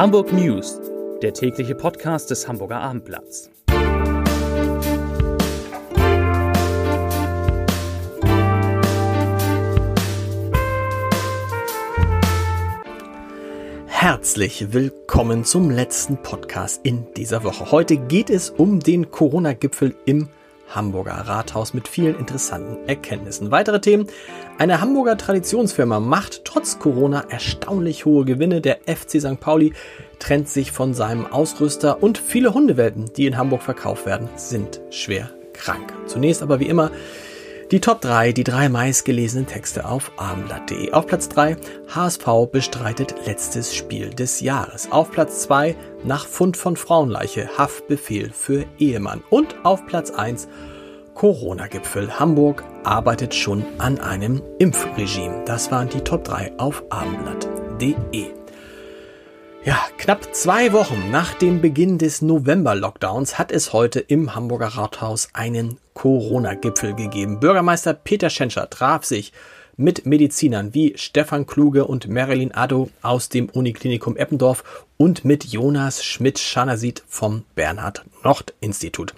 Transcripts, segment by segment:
Hamburg News, der tägliche Podcast des Hamburger Abendblatts. Herzlich willkommen zum letzten Podcast in dieser Woche. Heute geht es um den Corona-Gipfel im Hamburger Rathaus mit vielen interessanten Erkenntnissen. Weitere Themen. Eine Hamburger Traditionsfirma macht trotz Corona erstaunlich hohe Gewinne. Der FC St. Pauli trennt sich von seinem Ausrüster und viele Hundewelpen, die in Hamburg verkauft werden, sind schwer krank. Zunächst aber wie immer die Top 3, die drei meistgelesenen Texte auf abendblatt.de. Auf Platz 3, HSV bestreitet letztes Spiel des Jahres. Auf Platz 2, nach Fund von Frauenleiche, Haftbefehl für Ehemann. Und auf Platz 1, Corona-Gipfel. Hamburg arbeitet schon an einem Impfregime. Das waren die Top 3 auf abendblatt.de. Ja, knapp zwei Wochen nach dem Beginn des November-Lockdowns hat es heute im Hamburger Rathaus einen Corona-Gipfel gegeben. Bürgermeister Peter Schenscher traf sich mit Medizinern wie Stefan Kluge und Marilyn Addo aus dem Uniklinikum Eppendorf und mit Jonas Schmidt-Schanasit vom Bernhard-Nocht-Institut.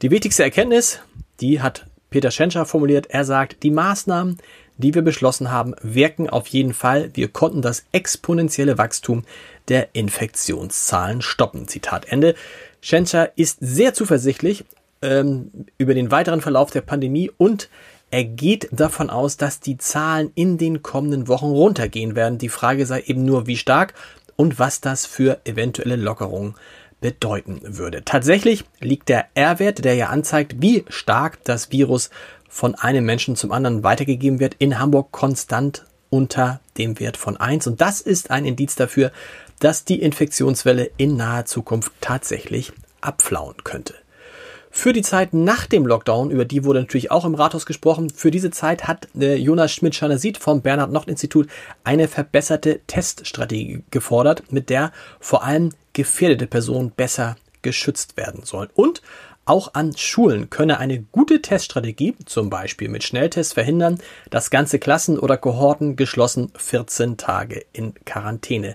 Die wichtigste Erkenntnis, die hat Peter Schenscher formuliert. Er sagt, die Maßnahmen, die wir beschlossen haben, wirken auf jeden Fall. Wir konnten das exponentielle Wachstum der Infektionszahlen stoppen. Zitat Ende. Schenscher ist sehr zuversichtlich ähm, über den weiteren Verlauf der Pandemie und er geht davon aus, dass die Zahlen in den kommenden Wochen runtergehen werden. Die Frage sei eben nur, wie stark und was das für eventuelle Lockerungen bedeuten würde. Tatsächlich liegt der R-Wert, der ja anzeigt, wie stark das Virus von einem Menschen zum anderen weitergegeben wird, in Hamburg konstant unter dem Wert von 1. Und das ist ein Indiz dafür, dass die Infektionswelle in naher Zukunft tatsächlich abflauen könnte. Für die Zeit nach dem Lockdown, über die wurde natürlich auch im Rathaus gesprochen, für diese Zeit hat äh, Jonas Schmidt-Schanasit vom Bernhard-Nocht-Institut eine verbesserte Teststrategie gefordert, mit der vor allem gefährdete Personen besser geschützt werden sollen. Und auch an Schulen könne eine gute Teststrategie, zum Beispiel mit Schnelltests, verhindern, dass ganze Klassen oder Kohorten geschlossen 14 Tage in Quarantäne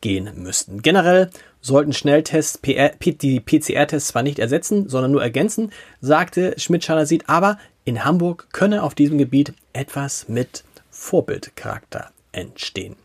gehen müssten. Generell sollten Schnelltests PR, die PCR-Tests zwar nicht ersetzen, sondern nur ergänzen, sagte Schmidt-Schaller sieht, aber in Hamburg könne auf diesem Gebiet etwas mit Vorbildcharakter entstehen.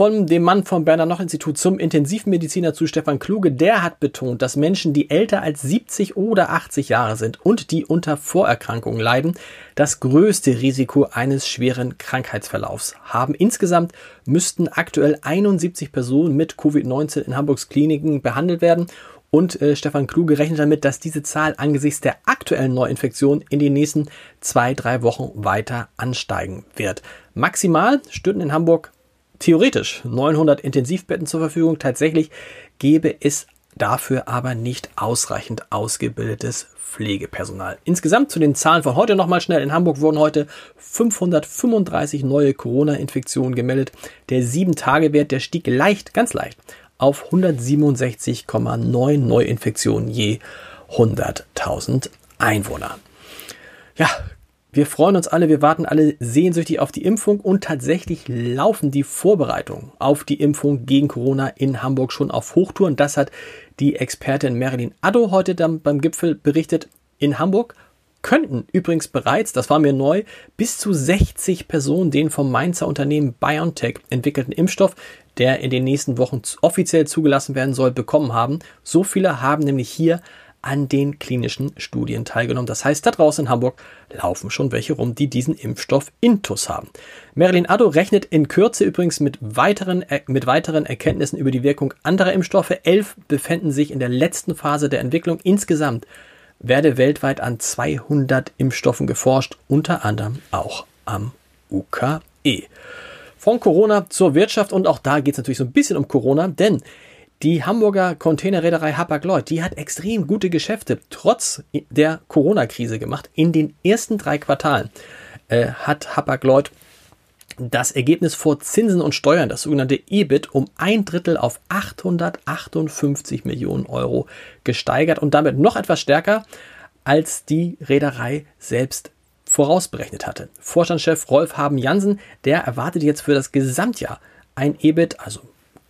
Von dem Mann vom Berner Noch Institut zum Intensivmediziner zu Stefan Kluge, der hat betont, dass Menschen, die älter als 70 oder 80 Jahre sind und die unter Vorerkrankungen leiden, das größte Risiko eines schweren Krankheitsverlaufs haben. Insgesamt müssten aktuell 71 Personen mit Covid-19 in Hamburgs Kliniken behandelt werden und äh, Stefan Kluge rechnet damit, dass diese Zahl angesichts der aktuellen Neuinfektion in den nächsten zwei, drei Wochen weiter ansteigen wird. Maximal stünden in Hamburg theoretisch 900 Intensivbetten zur Verfügung. Tatsächlich gäbe es dafür aber nicht ausreichend ausgebildetes Pflegepersonal. Insgesamt zu den Zahlen von heute nochmal schnell. In Hamburg wurden heute 535 neue Corona-Infektionen gemeldet. Der 7-Tage-Wert, der stieg leicht, ganz leicht, auf 167,9 Neuinfektionen je 100.000 Einwohner. Ja, wir freuen uns alle, wir warten alle sehnsüchtig auf die Impfung und tatsächlich laufen die Vorbereitungen auf die Impfung gegen Corona in Hamburg schon auf Hochtouren. Das hat die Expertin Marilyn Addo heute dann beim Gipfel berichtet. In Hamburg könnten übrigens bereits, das war mir neu, bis zu 60 Personen den vom Mainzer Unternehmen BioNTech entwickelten Impfstoff, der in den nächsten Wochen offiziell zugelassen werden soll, bekommen haben. So viele haben nämlich hier an den klinischen Studien teilgenommen. Das heißt, da draußen in Hamburg laufen schon welche rum, die diesen Impfstoff Intus haben. Marilyn Addo rechnet in Kürze übrigens mit weiteren, mit weiteren Erkenntnissen über die Wirkung anderer Impfstoffe. Elf befinden sich in der letzten Phase der Entwicklung. Insgesamt werde weltweit an 200 Impfstoffen geforscht, unter anderem auch am UKE. Von Corona zur Wirtschaft und auch da geht es natürlich so ein bisschen um Corona, denn die Hamburger Containerreederei Hapag-Lloyd, die hat extrem gute Geschäfte trotz der Corona-Krise gemacht. In den ersten drei Quartalen äh, hat Hapag-Lloyd das Ergebnis vor Zinsen und Steuern, das sogenannte EBIT, um ein Drittel auf 858 Millionen Euro gesteigert und damit noch etwas stärker, als die Reederei selbst vorausberechnet hatte. Vorstandschef Rolf Haben Jansen, der erwartet jetzt für das Gesamtjahr ein EBIT, also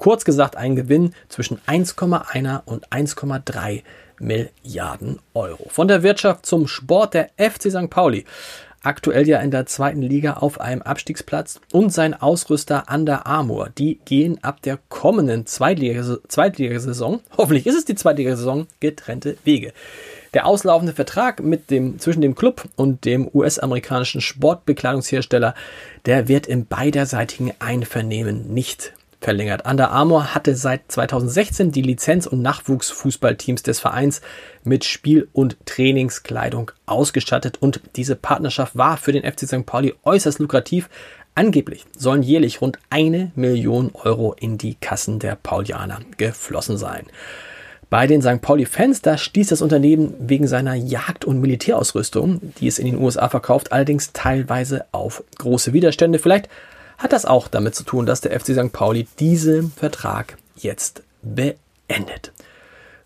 Kurz gesagt ein Gewinn zwischen 1,1 und 1,3 Milliarden Euro. Von der Wirtschaft zum Sport der FC St. Pauli aktuell ja in der zweiten Liga auf einem Abstiegsplatz und sein Ausrüster Under Armour. Die gehen ab der kommenden Zweitligasaison, hoffentlich ist es die Zweitligasaison, getrennte Wege. Der auslaufende Vertrag mit dem, zwischen dem Club und dem US-amerikanischen Sportbekleidungshersteller, der wird im beiderseitigen Einvernehmen nicht verlängert. Under Armour hatte seit 2016 die Lizenz- und Nachwuchsfußballteams des Vereins mit Spiel- und Trainingskleidung ausgestattet und diese Partnerschaft war für den FC St. Pauli äußerst lukrativ. Angeblich sollen jährlich rund eine Million Euro in die Kassen der Paulianer geflossen sein. Bei den St. Pauli-Fans, da stieß das Unternehmen wegen seiner Jagd- und Militärausrüstung, die es in den USA verkauft, allerdings teilweise auf große Widerstände. Vielleicht hat das auch damit zu tun, dass der FC St. Pauli diesen Vertrag jetzt beendet.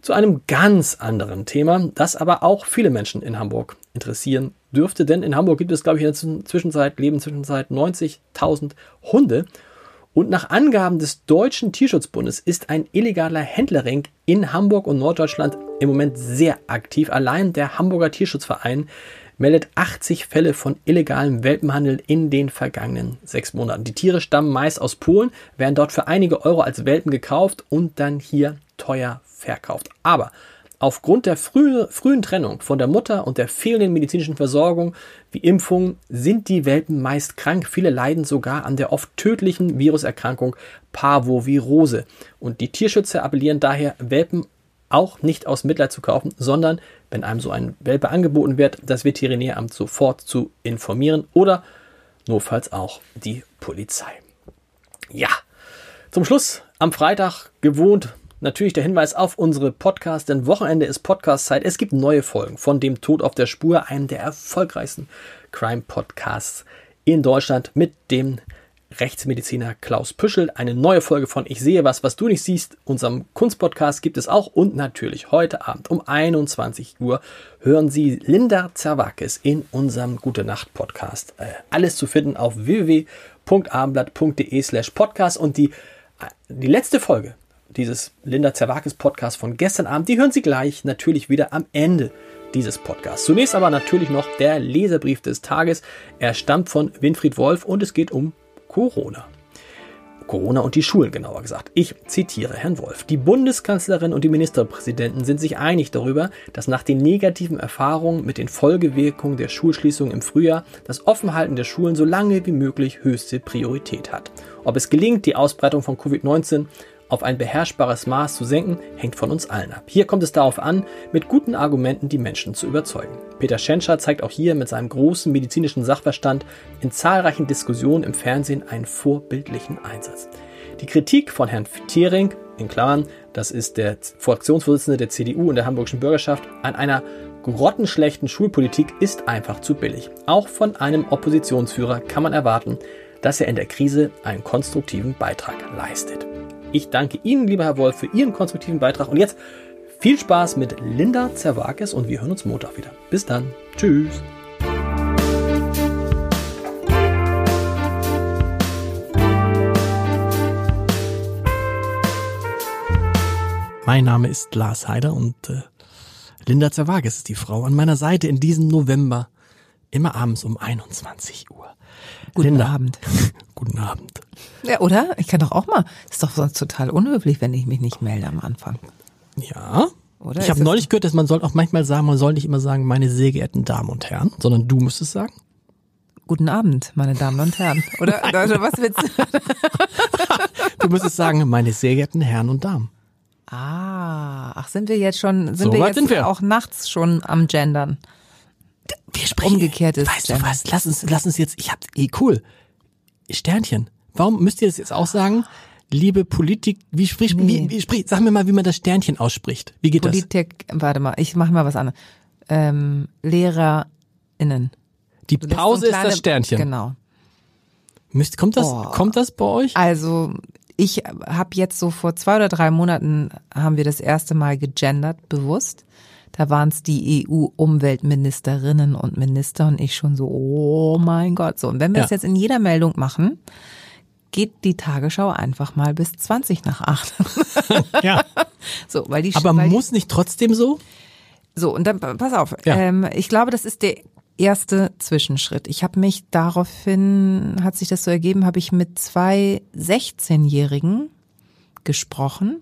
Zu einem ganz anderen Thema, das aber auch viele Menschen in Hamburg interessieren dürfte, denn in Hamburg gibt es, glaube ich, in der Zwischenzeit, leben Zwischenzeit 90.000 Hunde. Und nach Angaben des Deutschen Tierschutzbundes ist ein illegaler Händlerring in Hamburg und Norddeutschland im Moment sehr aktiv. Allein der Hamburger Tierschutzverein meldet 80 Fälle von illegalem Welpenhandel in den vergangenen sechs Monaten. Die Tiere stammen meist aus Polen, werden dort für einige Euro als Welpen gekauft und dann hier teuer verkauft. Aber Aufgrund der frühe, frühen Trennung von der Mutter und der fehlenden medizinischen Versorgung wie Impfungen sind die Welpen meist krank. Viele leiden sogar an der oft tödlichen Viruserkrankung Parvovirose. Und die Tierschützer appellieren daher, Welpen auch nicht aus Mitleid zu kaufen, sondern wenn einem so ein Welpe angeboten wird, das Veterinäramt sofort zu informieren oder notfalls auch die Polizei. Ja, zum Schluss am Freitag gewohnt natürlich der Hinweis auf unsere Podcast, denn Wochenende ist Podcast-Zeit. Es gibt neue Folgen von dem Tod auf der Spur, einem der erfolgreichsten Crime-Podcasts in Deutschland mit dem Rechtsmediziner Klaus Püschel. Eine neue Folge von Ich sehe was, was du nicht siehst. Unserem Kunstpodcast gibt es auch. Und natürlich heute Abend um 21 Uhr hören Sie Linda Zerwakis in unserem Gute Nacht Podcast. Äh, alles zu finden auf www.abendblatt.de slash podcast. Und die, äh, die letzte Folge dieses Linda Zerwakis Podcast von gestern Abend, die hören Sie gleich natürlich wieder am Ende dieses Podcasts. Zunächst aber natürlich noch der Leserbrief des Tages. Er stammt von Winfried Wolf und es geht um Corona. Corona und die Schulen genauer gesagt. Ich zitiere Herrn Wolf. Die Bundeskanzlerin und die Ministerpräsidenten sind sich einig darüber, dass nach den negativen Erfahrungen mit den Folgewirkungen der Schulschließung im Frühjahr das Offenhalten der Schulen so lange wie möglich höchste Priorität hat. Ob es gelingt, die Ausbreitung von Covid-19 auf ein beherrschbares Maß zu senken, hängt von uns allen ab. Hier kommt es darauf an, mit guten Argumenten die Menschen zu überzeugen. Peter Schenscher zeigt auch hier mit seinem großen medizinischen Sachverstand in zahlreichen Diskussionen im Fernsehen einen vorbildlichen Einsatz. Die Kritik von Herrn Thiering, in Klammern, das ist der Fraktionsvorsitzende der CDU und der hamburgischen Bürgerschaft, an einer grottenschlechten Schulpolitik ist einfach zu billig. Auch von einem Oppositionsführer kann man erwarten, dass er in der Krise einen konstruktiven Beitrag leistet. Ich danke Ihnen, lieber Herr Wolf, für Ihren konstruktiven Beitrag. Und jetzt viel Spaß mit Linda Zerwakis und wir hören uns Montag wieder. Bis dann. Tschüss. Mein Name ist Lars Heider und äh, Linda Zerwakis ist die Frau an meiner Seite in diesem November, immer abends um 21 Uhr. Guten Linda. Abend. Guten Abend. Ja, oder? Ich kann doch auch mal. Ist doch sonst total unhöflich, wenn ich mich nicht melde am Anfang. Ja. Oder? Ich habe neulich gehört, dass man soll auch manchmal sagen, man soll nicht immer sagen, meine sehr geehrten Damen und Herren, sondern du musst es sagen. Guten Abend, meine Damen und Herren. Oder, oder was willst du? du müsstest sagen, meine sehr geehrten Herren und Damen. Ah, ach, sind wir jetzt schon, sind so wir jetzt sind wir. auch nachts schon am Gendern? Wir sprechen. Umgekehrt ist. Weißt du was? Lass uns, lass uns jetzt, ich hab, eh, cool. Sternchen. Warum müsst ihr das jetzt auch sagen? Liebe Politik, wie spricht, nee. wie, wie spricht, sag mir mal, wie man das Sternchen ausspricht. Wie geht Politik, das? warte mal, ich mach mal was anderes. Ähm, LehrerInnen. Die Pause so kleine, ist das Sternchen. Genau. Müsst, kommt das, oh. kommt das bei euch? Also, ich habe jetzt so vor zwei oder drei Monaten haben wir das erste Mal gegendert, bewusst. Da waren es die EU-Umweltministerinnen und Minister und ich schon so, oh mein Gott. So, und wenn wir ja. das jetzt in jeder Meldung machen, geht die Tagesschau einfach mal bis 20 nach 8. Ja. so, weil die Aber weil muss nicht trotzdem so? die, so und dann pass auf. Ja. Ähm, ich glaube, das ist der erste Zwischenschritt. Ich habe mich daraufhin, hat sich das so ergeben, habe ich mit zwei 16-Jährigen gesprochen.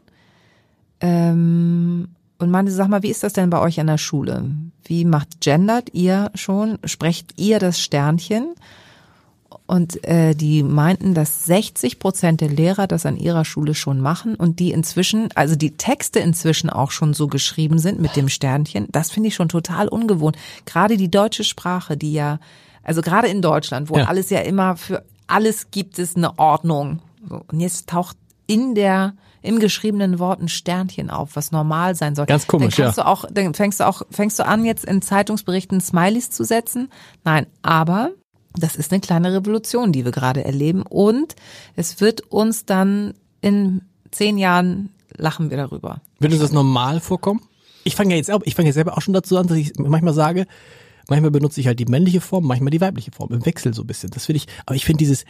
Ähm, und meinte, sag mal, wie ist das denn bei euch an der Schule? Wie macht gendert ihr schon? Sprecht ihr das Sternchen? Und äh, die meinten, dass 60 Prozent der Lehrer das an ihrer Schule schon machen und die inzwischen, also die Texte inzwischen auch schon so geschrieben sind mit dem Sternchen. Das finde ich schon total ungewohnt. Gerade die deutsche Sprache, die ja, also gerade in Deutschland, wo Ja. alles ja immer für alles gibt es eine Ordnung. Und jetzt taucht in der im geschriebenen Wort ein Sternchen auf, was normal sein soll. Ganz komisch, dann kannst ja. Du auch, dann fängst du auch, fängst du an, jetzt in Zeitungsberichten Smileys zu setzen? Nein, aber das ist eine kleine Revolution, die wir gerade erleben. Und es wird uns dann in zehn Jahren lachen wir darüber. Würde uns das normal vorkommen? Ich fange ja jetzt auch, ich fange ja selber auch schon dazu an, dass ich manchmal sage, manchmal benutze ich halt die männliche Form, manchmal die weibliche Form, im Wechsel so ein bisschen. Das finde ich, aber ich finde dieses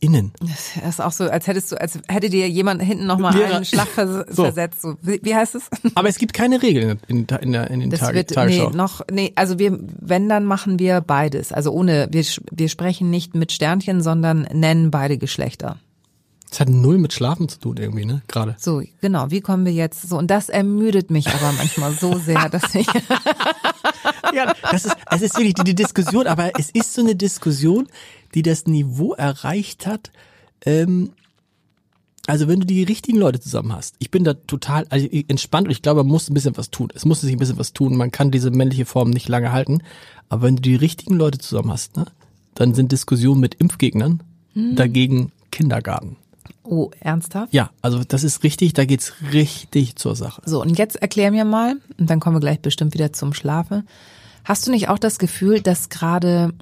LehrerInnen, Das ist auch so, als hättest du, als hätte dir jemand hinten nochmal einen Schlag vers So. versetzt. So, wie, wie heißt es? aber es gibt keine Regeln in, in, in, der- in den Das Tag, wird, nee, Tagesschau. noch, nee, also wir, wenn, dann machen wir beides. Also ohne, wir, wir sprechen nicht mit Sternchen, sondern nennen beide Geschlechter. Das hat null mit Schlafen zu tun irgendwie, ne? Gerade. So, genau, wie kommen wir jetzt so? Und das ermüdet mich aber manchmal so sehr, dass ich, Ja, das ist, es ist wirklich die, die Diskussion, aber es ist so eine Diskussion, die das Niveau erreicht hat. Ähm, also wenn du die richtigen Leute zusammen hast, ich bin da total also entspannt und ich glaube, man muss ein bisschen was tun. Es muss sich ein bisschen was tun. Man kann diese männliche Form nicht lange halten. Aber wenn du die richtigen Leute zusammen hast, ne, dann sind Diskussionen mit Impfgegnern dagegen Kindergarten. oh, ernsthaft? Ja, also das ist richtig, da geht's richtig zur Sache. So, und jetzt erklär mir mal, und dann kommen wir gleich bestimmt wieder zum Schlafen. Hast du nicht auch das Gefühl, dass gerade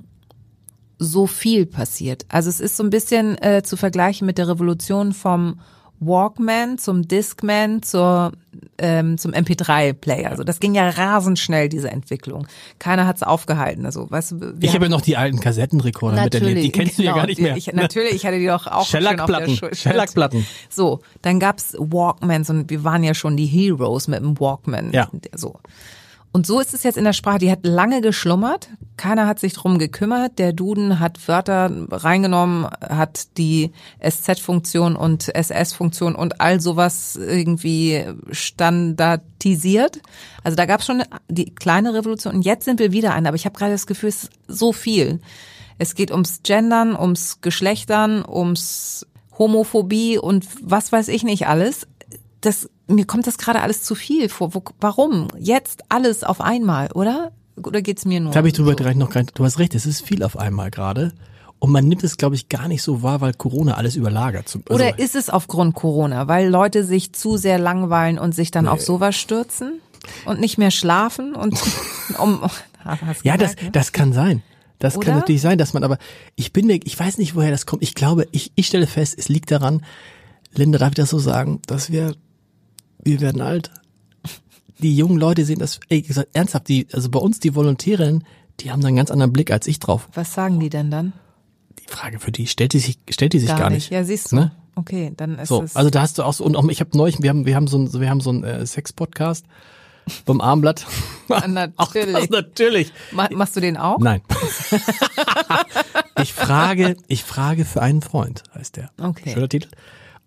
so viel passiert? Also es ist so ein bisschen äh, zu vergleichen mit der Revolution vom Walkman zum Discman zur, ähm, zum MP3-Player. Also das ging ja rasend schnell, diese Entwicklung. Keiner hat's aufgehalten. Also, weißt du, Ich habe ja noch die alten Kassettenrekorder miterlebt. Die kennst du ja genau, gar nicht mehr. Ich, natürlich, ich hatte die doch auch schon auf der Schellackplatten. Schellackplatten. So, dann gab's Walkmans und wir waren ja schon die Heroes mit dem Walkman. Ja. So. Und so ist es jetzt in der Sprache. Die hat lange geschlummert. Keiner hat sich drum gekümmert. Der Duden hat Wörter reingenommen, hat die SZ-Funktion und SS-Funktion und all sowas irgendwie standardisiert. Also da gab es schon die kleine Revolution und jetzt sind wir wieder ein. Aber ich habe gerade das Gefühl, es ist so viel. Es geht ums Gendern, ums Geschlechtern, ums Homophobie und was weiß ich nicht alles. Das, mir kommt das gerade alles zu viel vor. Wo, warum? Jetzt alles auf einmal, oder? Oder geht's mir nur? Da habe ich drüber so? direkt noch gar nicht. Du hast recht, es ist viel auf einmal gerade. Und man nimmt es, glaube ich, gar nicht so wahr, weil Corona alles überlagert. Also, Oder ist es aufgrund Corona, weil Leute sich zu sehr langweilen und sich dann auf sowas stürzen und nicht mehr schlafen und um ja, das, ne? das kann sein. Das Oder? kann natürlich sein, dass man aber, ich bin mir, ich weiß nicht, woher das kommt. Ich glaube, ich, ich stelle fest, es liegt daran, Linda, darf ich das so sagen, dass wir, wir werden alt. Die jungen Leute sehen das, ey, gesagt, ernsthaft, die, also bei uns, die Volontärinnen, die haben da einen ganz anderen Blick als ich drauf. Was sagen die denn dann? Die Frage für die, stellt die sich, stellt die sich gar, nicht. Ja, siehst du. Ne? Okay, dann ist So, es. also da hast du auch so, und auch, ich habe neulich, wir haben, wir haben so ein, wir haben so ein äh, Sex-Podcast beim Armblatt. auch das natürlich. natürlich. Ma machst du den auch? Nein. ich frage, ich frage für einen Freund, heißt der. Okay. Schöner Titel.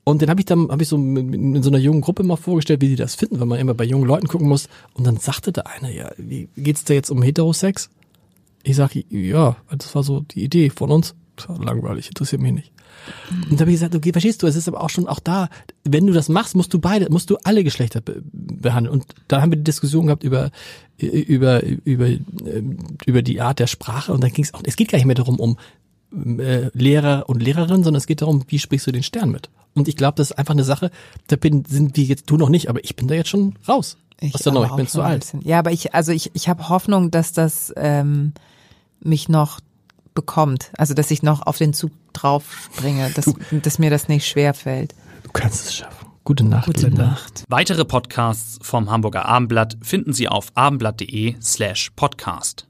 Und den habe ich dann, habe ich so in so einer jungen Gruppe mal vorgestellt, wie die das finden, weil man immer bei jungen Leuten gucken muss. Und dann sagte da einer, ja, wie geht's da jetzt um Heterosex? Ich sage, ja, das war so die Idee von uns. Langweilig, interessiert mich nicht. Und da habe ich gesagt, okay, verstehst du, es ist aber auch schon auch da, wenn du das machst, musst du beide, musst du alle Geschlechter be behandeln. Und da haben wir die Diskussion gehabt über über über ähm, über die Art der Sprache und dann ging es auch, es geht gar nicht mehr darum um äh, Lehrer und Lehrerin, sondern es geht darum, wie sprichst du den Stern mit. Und ich glaube, das ist einfach eine Sache, da bin, sind wir jetzt, du noch nicht, aber ich bin da jetzt schon raus. aus der aber Nummer. Ich auch bin zu alt. Ja, aber ich, also ich, ich habe Hoffnung, dass das ähm, mich noch bekommt. Also dass ich noch auf den Zug drauf springe, dass, dass mir das nicht schwer fällt. Du kannst es schaffen. Gute Nacht, Gute Linda. Nacht. Weitere Podcasts vom Hamburger Abendblatt finden Sie auf abendblatt.de slash podcast.